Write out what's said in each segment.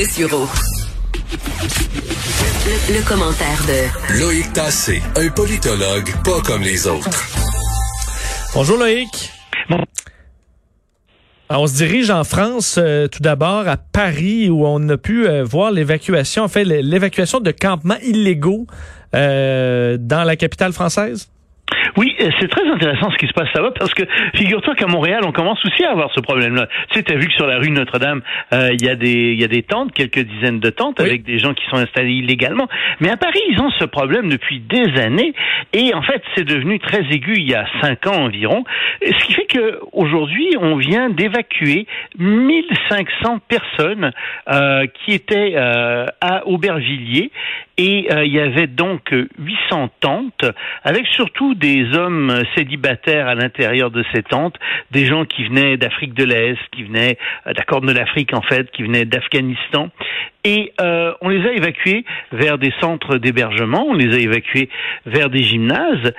Dessureau. Le, le commentaire de Loïc Tassé, un politologue pas comme les autres. Bonjour Loïc. Alors, on se dirige en France euh, tout d'abord à Paris où on a pu euh, voir l'évacuation, en fait l'évacuation de campements illégaux euh, dans la capitale française. Oui, c'est très intéressant ce qui se passe là-bas parce que figure-toi qu'à Montréal, on commence aussi à avoir ce problème-là. Tu sais, tu as vu que sur la rue Notre-Dame, euh, il y a des il y a des tentes, quelques dizaines de tentes avec des gens qui sont installés illégalement. Mais à Paris, ils ont ce problème depuis des années et en fait, c'est devenu très aigu il y a cinq ans environ. Ce qui fait que aujourd'hui, on vient d'évacuer 1500 personnes euh, qui étaient euh, à Aubervilliers et il y avait donc 800 tentes avec surtout des hommes célibataires à l'intérieur de ces tentes, des gens qui venaient d'Afrique de l'Est, qui venaient euh, d'accord de l'Afrique en fait, qui venaient d'Afghanistan. Et euh, on les a évacués vers des centres d'hébergement, on les a évacués vers des gymnases.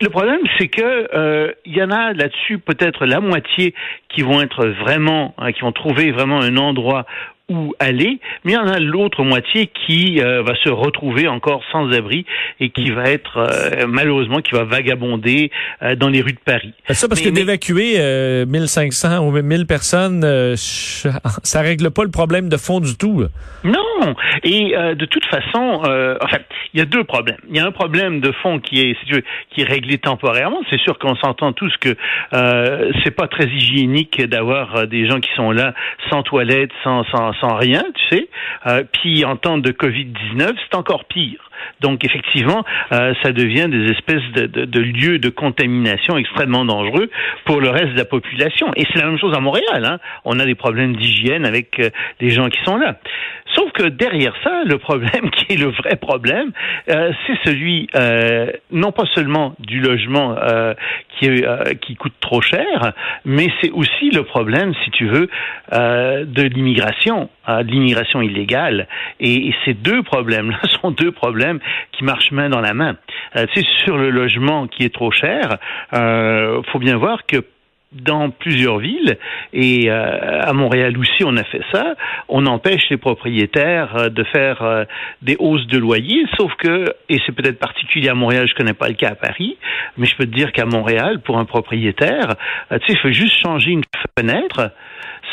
Le problème, c'est que euh, y en a là-dessus peut-être la moitié qui vont être vraiment, hein, qui vont trouver vraiment un endroit où aller, mais il y en a l'autre moitié qui euh, va se retrouver encore sans abri et qui va être euh, malheureusement qui va vagabonder euh, dans les rues de Paris. Ça parce que d'évacuer 1500 ou 1000 personnes, ça règle pas le problème de fond du tout. Non, et de toute façon, enfin, il y a deux problèmes. Il y a un problème de fond qui est qui est réglé temporairement. C'est sûr qu'on s'entend tous que c'est pas très hygiénique d'avoir des gens qui sont là sans toilette, sans sans sans rien, tu sais. Euh, puis en temps de Covid-19, c'est encore pire. Donc effectivement, euh, ça devient des espèces de, de, lieux de contamination extrêmement dangereux pour le reste de la population. Et c'est la même chose à Montréal. Hein. On a des problèmes d'hygiène avec euh, les gens qui sont là. Sauf que derrière ça, le problème qui est le vrai problème, euh, c'est celui non pas seulement du logement qui, qui coûte trop cher, mais c'est aussi le problème, si tu veux, de l'immigration, de l'immigration illégale. Et, ces deux problèmes-là sont deux problèmes qui marchent main dans la main. Euh, tu sais, sur le logement qui est trop cher, euh, faut bien voir que dans plusieurs villes et euh, à Montréal aussi on a fait ça. On empêche les propriétaires euh, de faire des hausses de loyer, sauf que et c'est peut-être particulier à Montréal, je connais pas le cas à Paris, mais je peux te dire qu'à Montréal pour un propriétaire, tu sais, il faut juste changer une fenêtre,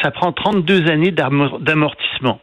ça prend 32 années d'amortissement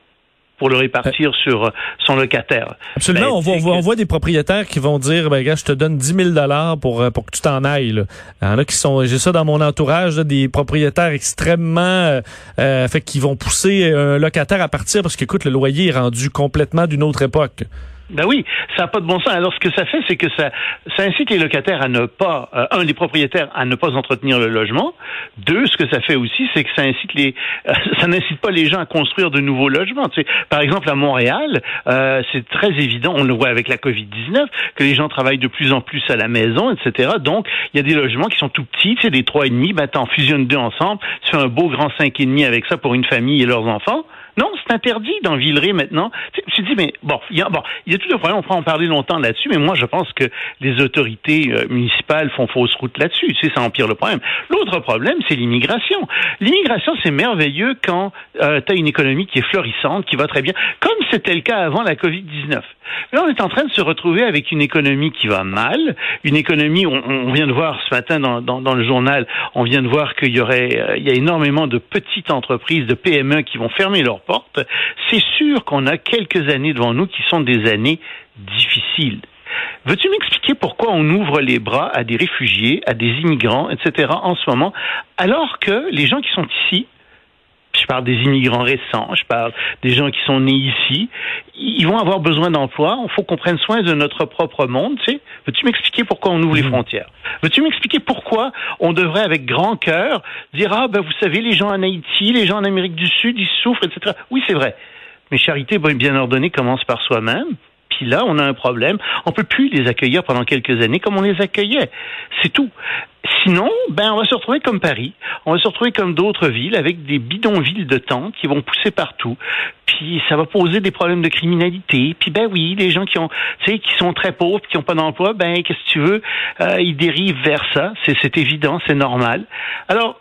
pour le répartir sur euh, son locataire. Absolument. Ben, on, voit, on, voit, des propriétaires qui vont dire, ben, gars, je te donne 10 000 dollars pour, euh, pour que tu t'en ailles. Là. Il y en a qui sont, j'ai ça dans mon entourage, des propriétaires extrêmement, euh, euh, fait qui vont pousser un locataire à partir parce qu'écoute, le loyer est rendu complètement d'une autre époque. Ben oui, ça n'a pas de bon sens. Alors ce que ça fait, c'est que ça, ça incite les locataires à ne pas, euh, un, les propriétaires à ne pas entretenir le logement. Deux, ce que ça fait aussi, c'est que ça incite les, euh, ça n'incite pas les gens à construire de nouveaux logements. Tu sais, par exemple, à Montréal, euh, c'est très évident, on le voit avec la Covid-19, que les gens travaillent de plus en plus à la maison, etc. Donc, il y a des logements qui sont tout petits, tu sais, des trois et demi, ben t'en fusionnes deux ensemble, tu fais un beau grand cinq et demi avec ça pour une famille et leurs enfants. Non, c'est interdit dans Villeray maintenant. Me suis dit, mais bon, il y a, bon, il a tout le problème, on pourra en parler longtemps là-dessus, mais moi, je pense que les autorités euh, municipales font fausse route là-dessus. Tu sais, ça empire le problème. L'autre problème, c'est l'immigration. L'immigration, c'est merveilleux quand euh, tu as une économie qui est florissante, qui va très bien, comme c'était le cas avant la COVID-19. Là, on est en train de se retrouver avec une économie qui va mal, une économie, on, on vient de voir ce matin dans, dans, dans, le journal, on vient de voir qu'il y aurait, euh, il y a énormément de petites entreprises, de PME qui vont fermer leurs portes. C'est sûr qu'on a quelques années devant nous qui sont des années difficiles. Veux-tu m'expliquer pourquoi on ouvre les bras à des réfugiés, à des immigrants, etc. en ce moment, alors que les gens qui sont ici je parle des immigrants récents, je parle des gens qui sont nés ici, ils vont avoir besoin d'emploi, il faut qu'on prenne soin de notre propre monde, tu sais. Veux-tu m'expliquer pourquoi on ouvre les mhm. frontières? Veux-tu m'expliquer pourquoi on devrait avec grand cœur dire ah ben vous savez les gens en Haïti, les gens en Amérique du Sud, ils souffrent, etc. Oui, c'est vrai. Mais charité bien ordonnée commence par soi-même. Puis là, on a un problème. On peut plus les accueillir pendant quelques années comme on les accueillait. C'est tout. Sinon, ben, on va se retrouver comme Paris. On va se retrouver comme d'autres villes avec des bidonvilles de tentes qui vont pousser partout. Puis ça va poser des problèmes de criminalité. Puis ben oui, les gens qui ont, tu sais, qui sont très pauvres, qui n'ont pas d'emploi, ben qu'est-ce que tu veux, euh, ils dérivent vers ça. C'est, évident, c'est normal. Alors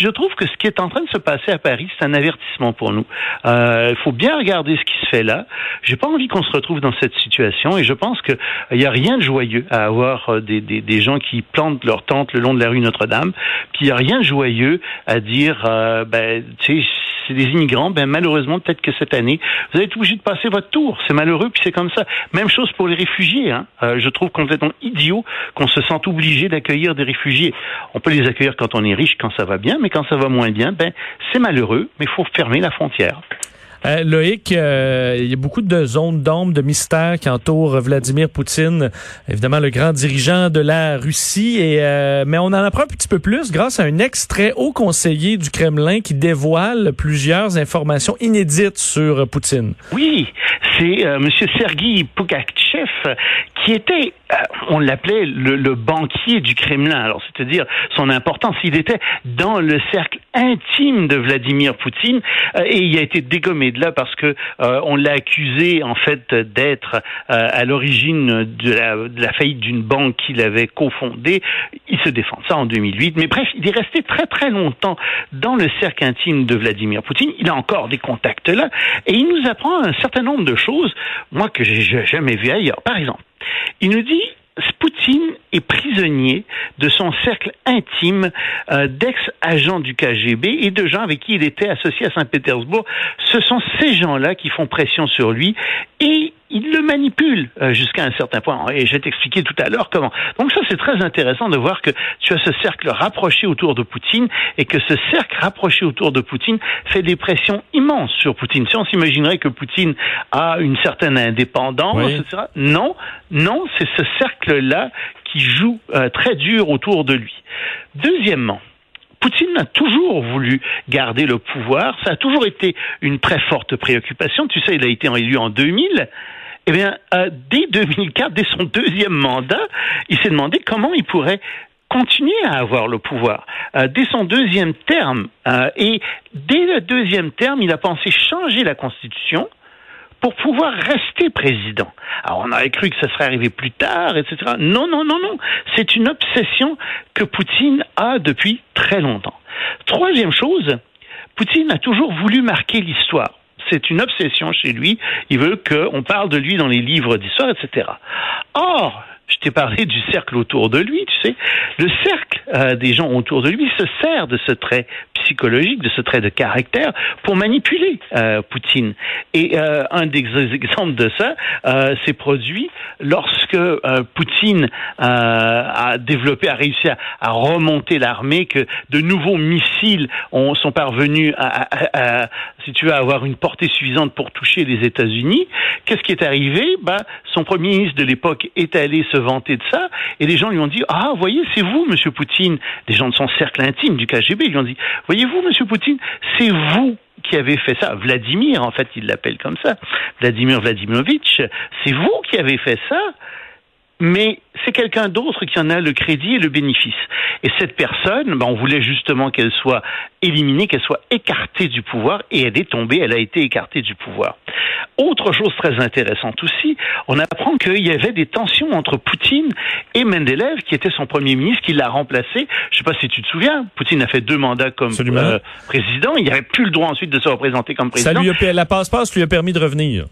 je trouve que ce qui est en train de se passer à Paris, c'est un avertissement pour nous. Il faut bien regarder ce qui se fait là. J'ai pas envie qu'on se retrouve dans cette situation et je pense qu'il n'y a rien de joyeux à avoir des, des, des, gens qui plantent leur tente le long de la rue Notre-Dame. Puis il n'y a rien de joyeux à dire, ben, tu sais, c'est des immigrants, ben malheureusement, peut-être que cette année, vous allez être obligé de passer votre tour. C'est malheureux, puis c'est comme ça. Même chose pour les réfugiés. Hein. Euh, je trouve complètement idiot qu'on se sente obligé d'accueillir des réfugiés. On peut les accueillir quand on est riche, quand ça va bien, mais quand ça va moins bien, ben c'est malheureux, mais il faut fermer la frontière. Euh, Loïc, euh, il y a beaucoup de zones d'ombre, de mystères qui entourent Vladimir Poutine, évidemment le grand dirigeant de la Russie. Et, euh, mais on en apprend un petit peu plus grâce à un extrait haut conseiller du Kremlin qui dévoile plusieurs informations inédites sur Poutine. Oui, c'est Monsieur Sergei Pugachev qui était, euh, on l'appelait le, le, banquier du Kremlin. Alors, c'est-à-dire son importance. Il était dans le cercle intime de Vladimir Poutine euh, et il a été dégommé de là parce que on l'a accusé en fait d'être à l'origine de la, de la, faillite d'une banque qu'il avait cofondée. Il se défend ça en 2008. Mais bref, il est resté très très longtemps dans le cercle intime de Vladimir Poutine. Il a encore des contacts là et il nous apprend un certain nombre de choses moi, que j'ai jamais vu ailleurs. Par exemple, il nous dit Poutine est prisonnier de son cercle intime euh, d'ex-agents du KGB et de gens avec qui il était associé à Saint-Pétersbourg. Ce sont ces gens-là qui font pression sur lui et il le manipule euh, jusqu'à un certain point. Et je vais t'expliquer tout à l'heure comment. Donc ça, c'est très intéressant de voir que tu as ce cercle rapproché autour de Poutine et que ce cercle rapproché autour de Poutine fait des pressions immenses sur Poutine. Si on s'imaginerait que Poutine a une certaine indépendance, etc. Non, non, c'est ce cercle-là qui joue euh, très dur autour de lui. Deuxièmement, Poutine a toujours voulu garder le pouvoir. Ça a toujours été une très forte préoccupation. Tu sais, il a été élu en 2000. Eh bien, euh, dès 2004, dès son deuxième mandat, il s'est demandé comment il pourrait continuer à avoir le pouvoir. Euh, dès son deuxième terme, euh, et dès le deuxième terme, il a pensé changer la Constitution pour pouvoir rester président. Alors on avait cru que ça serait arrivé plus tard, etc. Non, non, non, non. C'est une obsession que Poutine a depuis très longtemps. Troisième chose, Poutine a toujours voulu marquer l'histoire c'est une obsession chez lui. Il veut qu'on parle de lui dans les livres d'histoire, etc. Or, je t'ai parlé du cercle autour de lui, tu sais. Le cercle euh, des gens autour de lui se sert de ce trait psychologique, de ce trait de caractère pour manipuler euh, Poutine. Et euh, un des exemples de ça s'est produit lorsque Poutine a développé, a réussi à, remonter l'armée, que de nouveaux missiles ont, sont parvenus à, à, si tu veux, avoir une portée suffisante pour toucher les États-Unis. Qu'est-ce qui est arrivé? Bah, Son premier ministre de l'époque est allé se vanter de ça, et les gens lui ont dit Ah, voyez, c'est vous, Monsieur Poutine. Des gens de son cercle intime du KGB lui ont dit Voyez-vous, Monsieur Poutine, c'est vous qui avez fait ça. Vladimir, en fait, il l'appelle comme ça. Vladimir Vladimirovitch, c'est vous qui avez fait ça mais c'est quelqu'un d'autre qui en a le crédit et le bénéfice. Et cette personne, ben, on voulait justement qu'elle soit éliminée, qu'elle soit écartée du pouvoir, et elle est tombée, elle a été écartée du pouvoir. Autre chose très intéressante aussi, on apprend qu'il y avait des tensions entre Poutine et Mendeleev, qui était son premier ministre, qui l'a remplacé. Je ne sais pas si tu te souviens, Poutine a fait deux mandats comme euh, président, il n'avait plus le droit ensuite de se représenter comme président. Ça lui a, la passe-passe lui a permis de revenir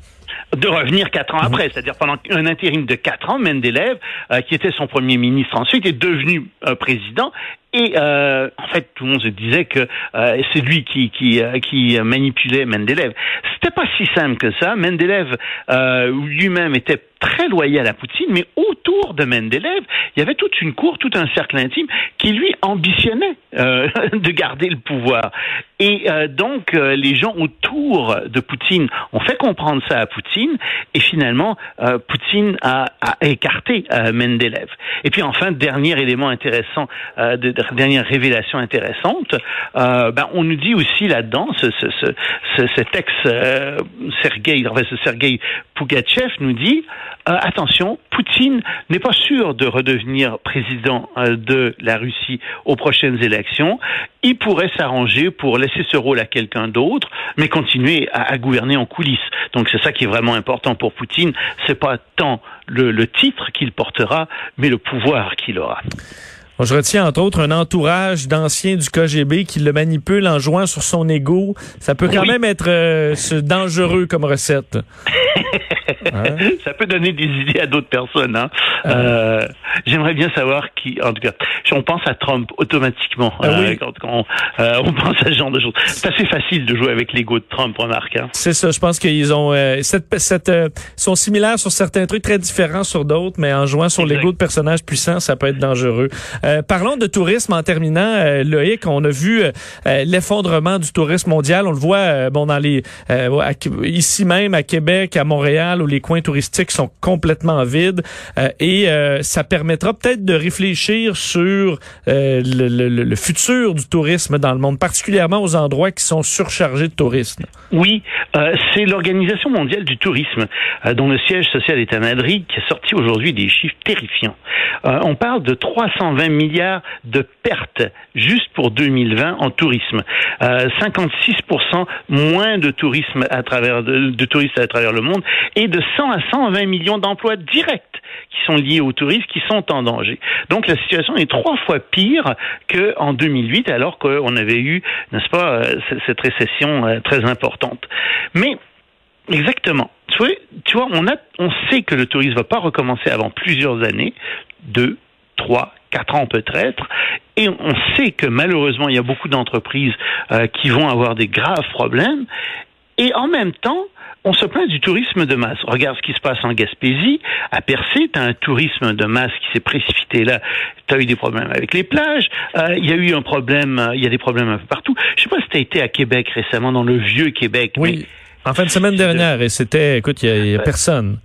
de revenir quatre ans après, c'est-à-dire pendant un intérim de quatre ans, Mendeleev, euh, qui était son premier ministre ensuite, est devenu euh, président et euh, en fait, tout le monde se disait que euh, c'est lui qui qui, euh, qui manipulait Mendeleev. C'était pas si simple que ça. Mendeleev euh, lui-même était très loyal à Poutine, mais autour de Mendeleev, il y avait toute une cour, tout un cercle intime qui lui ambitionnait euh, de garder le pouvoir. Et donc, les gens autour de Poutine ont fait comprendre ça à Poutine, et finalement, Poutine a, a écarté Mendeleev. Et puis enfin, dernier élément intéressant de dernière révélation intéressante, euh, ben, on nous dit aussi là-dedans, ce, ce, ce, cet ex euh, Sergei, enfin, Sergei Pugachev nous dit euh, attention, Poutine n'est pas sûr de redevenir président euh, de la Russie aux prochaines élections. Il pourrait s'arranger pour laisser ce rôle à quelqu'un d'autre, mais continuer à, gouverner en coulisses. Donc c'est ça qui est vraiment important pour Poutine. C'est pas tant le titre qu'il portera, mais le pouvoir qu'il aura. Je retiens entre autres un entourage d'anciens du KGB qui le manipule en jouant sur son ego. Ça peut quand même être euh, dangereux comme recette. Hein? Ça peut donner des idées à d'autres personnes. Hein? Euh, J'aimerais bien savoir qui, en tout cas, on pense à Trump automatiquement ah euh, quand, quand euh, on pense à ce genre de choses. C'est assez facile de jouer avec l'ego de Trump, remarque. Hein? C'est ça. Je pense qu'ils ont euh, cette, cette sont similaires sur certains trucs, très différents sur d'autres, mais en jouant sur l'ego de personnages puissants, ça peut être dangereux. Parlons de tourisme en terminant, Loïc. On a vu l'effondrement du tourisme mondial. On le voit, bon, dans les ici même à Québec, à Montréal, où les coins touristiques sont complètement vides, et ça permettra peut-être de réfléchir sur euh, le, futur du tourisme dans le monde, particulièrement aux endroits qui sont surchargés de tourisme. Oui, euh, c'est l'Organisation mondiale du tourisme, euh, dont le siège social est à Madrid, qui a sorti aujourd'hui des chiffres terrifiants. on parle de 320 milliards de pertes juste pour 2020 en tourisme. 56% moins de tourisme à travers de, touristes à travers le monde et de 100 à 120 millions d'emplois directs qui sont liés au tourisme qui sont en danger. Donc la situation est trois fois pire qu'en 2008 alors qu'on avait eu, n'est-ce pas, euh, cette récession euh, très importante. Mais Exactement. Tu vois, on on sait que le tourisme va pas recommencer avant plusieurs années, deux, trois, quatre ans peut-être, et on sait que malheureusement il y a beaucoup d'entreprises euh, qui vont avoir des graves problèmes, et en même temps, on se plaint du tourisme de masse. Regarde ce qui se passe en Gaspésie, à Percé, tu as un tourisme de masse qui s'est précipité là. Tu as eu des problèmes avec les plages, euh, il y a eu un problème, euh, il y a des problèmes un peu partout. Je sais pas si tu as été à Québec récemment, dans le vieux Québec. Oui, en fin de semaine dernière, et c'était, écoute, il y, a, personne.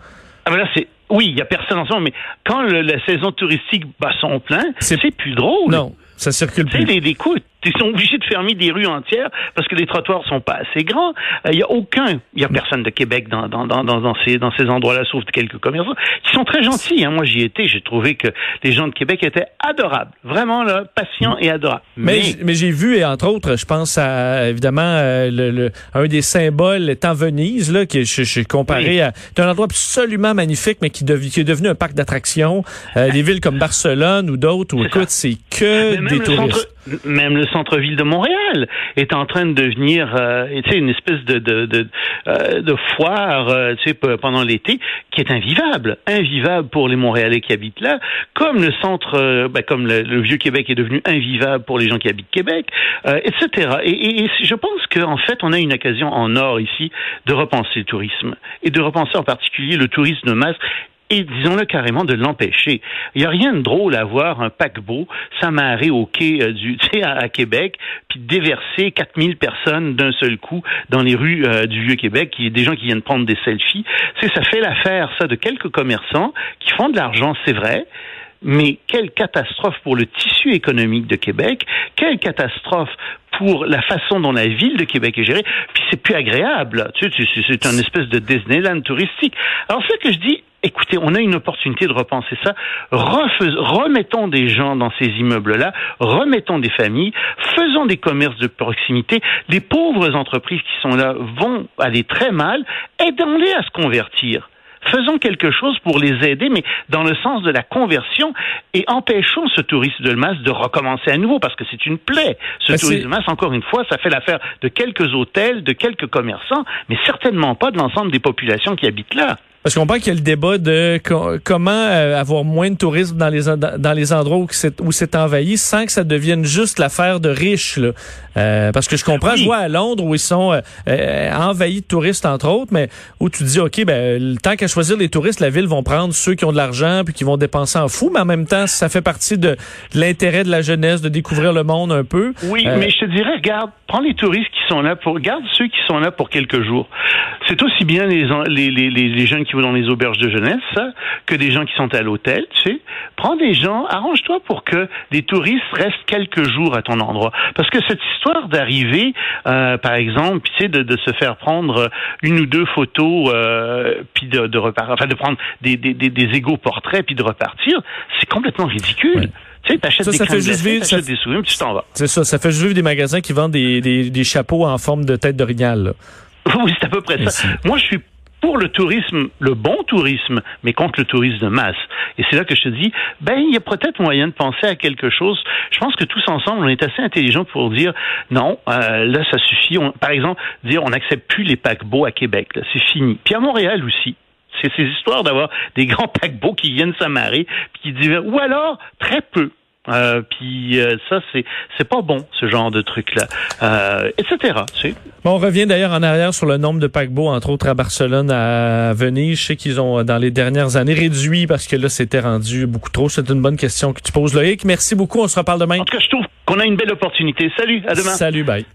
Ah ben là, c'est oui, il y a personne en ce moment, mais quand la saison touristique bat son plein, c'est plus drôle. Non, ça circule plus. C'est des, des ils sont obligés de fermer des rues entières parce que les trottoirs sont pas assez grands. Euh, il y a aucun, il y a personne de Québec dans dans dans dans, ces dans ces endroits-là, sauf quelques commerçants qui sont très gentils. Hein. Moi, j'y étais, j'ai trouvé que les gens de Québec étaient adorables, vraiment là, patients et adorables. Mais mais, j'ai vu et entre autres, je pense à évidemment euh, le, un des symboles étant Venise là, qui je, je comparé à c'est un endroit absolument magnifique, mais qui, qui est devenu un parc d'attractions. Euh, des villes comme Barcelone ou d'autres où écoute, c'est que des touristes même le centre-ville de Montréal est en train de devenir euh, une espèce de de, de, euh, de foire euh, pendant l'été qui est invivable, invivable pour les Montréalais qui habitent là, comme le centre, euh, ben, comme le, vieux Québec est devenu invivable pour les gens qui habitent Québec, etc. Et, et, je pense qu'en fait, on a une occasion en or ici de repenser le tourisme et de repenser en particulier le tourisme de masse et disons-le carrément de l'empêcher. Il n'y a rien de drôle à voir un paquebot s'amarrer au quai euh, du, à, à Québec, puis déverser 4000 personnes d'un seul coup dans les rues euh, du Vieux-Québec, qui des gens qui viennent prendre des selfies. C'est ça fait l'affaire ça de quelques commerçants qui font de l'argent, c'est vrai, mais quelle catastrophe pour le tissu économique de Québec, quelle catastrophe pour la façon dont la ville de Québec est gérée, puis c'est plus agréable, tu sais, c'est un espèce de Disneyland touristique. Alors ce que je dis, écoutez, on a une opportunité de repenser ça. remettons des gens dans ces immeubles-là, remettons des familles, faisons des commerces de proximité. Les pauvres entreprises qui sont là vont aller très mal, aidons-les à se convertir faisons quelque chose pour les aider, mais dans le sens de la conversion, et empêchons ce tourisme de masse de recommencer à nouveau, parce que c'est une plaie. Ce tourisme de masse, encore une fois, ça fait l'affaire de quelques hôtels, de quelques commerçants, mais certainement pas de l'ensemble des populations qui habitent là. Parce qu'on parle qu'il y a le débat de comment euh, avoir moins de tourisme dans les dans les endroits où c'est où c'est envahi sans que ça devienne juste l'affaire de riches. Là. Euh, parce que je comprends, je vois à Londres où ils sont euh, envahis de touristes entre autres, mais où tu dis ok, ben temps qu'à choisir les touristes, la ville vont prendre ceux qui ont de l'argent puis qui vont dépenser en fou, mais en même temps ça fait partie de, l'intérêt de la jeunesse de découvrir le monde un peu. Oui, mais je te dirais, regarde, prends les touristes qui sont là pour, regarde ceux qui sont là pour quelques jours. C'est aussi bien les les, les, les jeunes qui dans les auberges de jeunesse que des gens qui sont à l'hôtel, tu sais. Prends des gens, arrange-toi pour que les touristes restent quelques jours à ton endroit. Parce que cette histoire d'arriver, euh, par exemple, tu sais, de, de, se faire prendre une ou deux photos, euh, puis de, de repartir, enfin de prendre des, des, des, des égaux portraits, puis de repartir, c'est complètement ridicule. Tu sais, t'achètes des ça fait juste vivre, ça... des souvenirs, puis tu t'en vas. C'est ça, ça fait juste vivre des magasins qui vendent des, des, des chapeaux en forme de tête d'orignal. Oui, c'est à peu près ça. Moi, je suis pour le tourisme, le bon tourisme, mais contre le tourisme de masse. Et c'est là que je te dis, ben il y a peut-être moyen de penser à quelque chose. Je pense que tous ensemble, on est assez intelligents pour dire non, euh, là ça suffit. par exemple, dire on n'accepte plus les paquebots à Québec, c'est fini. Puis à Montréal aussi. C'est ces histoires d'avoir des grands paquebots qui viennent s'amarrer, puis qui disent, ou alors très peu. Euh, puis euh, ça, c'est c'est pas bon ce genre de truc là, euh, etc. Bon, on revient d'ailleurs en arrière sur le nombre de paquebots, entre autres à Barcelone, à Venise. Je sais qu'ils ont dans les dernières années réduit parce que là c'était rendu beaucoup trop. C'est une bonne question que tu poses, Loïc. Merci beaucoup. On se reparle demain. En tout cas, je trouve qu'on a une belle opportunité. Salut, à demain. Salut, bye.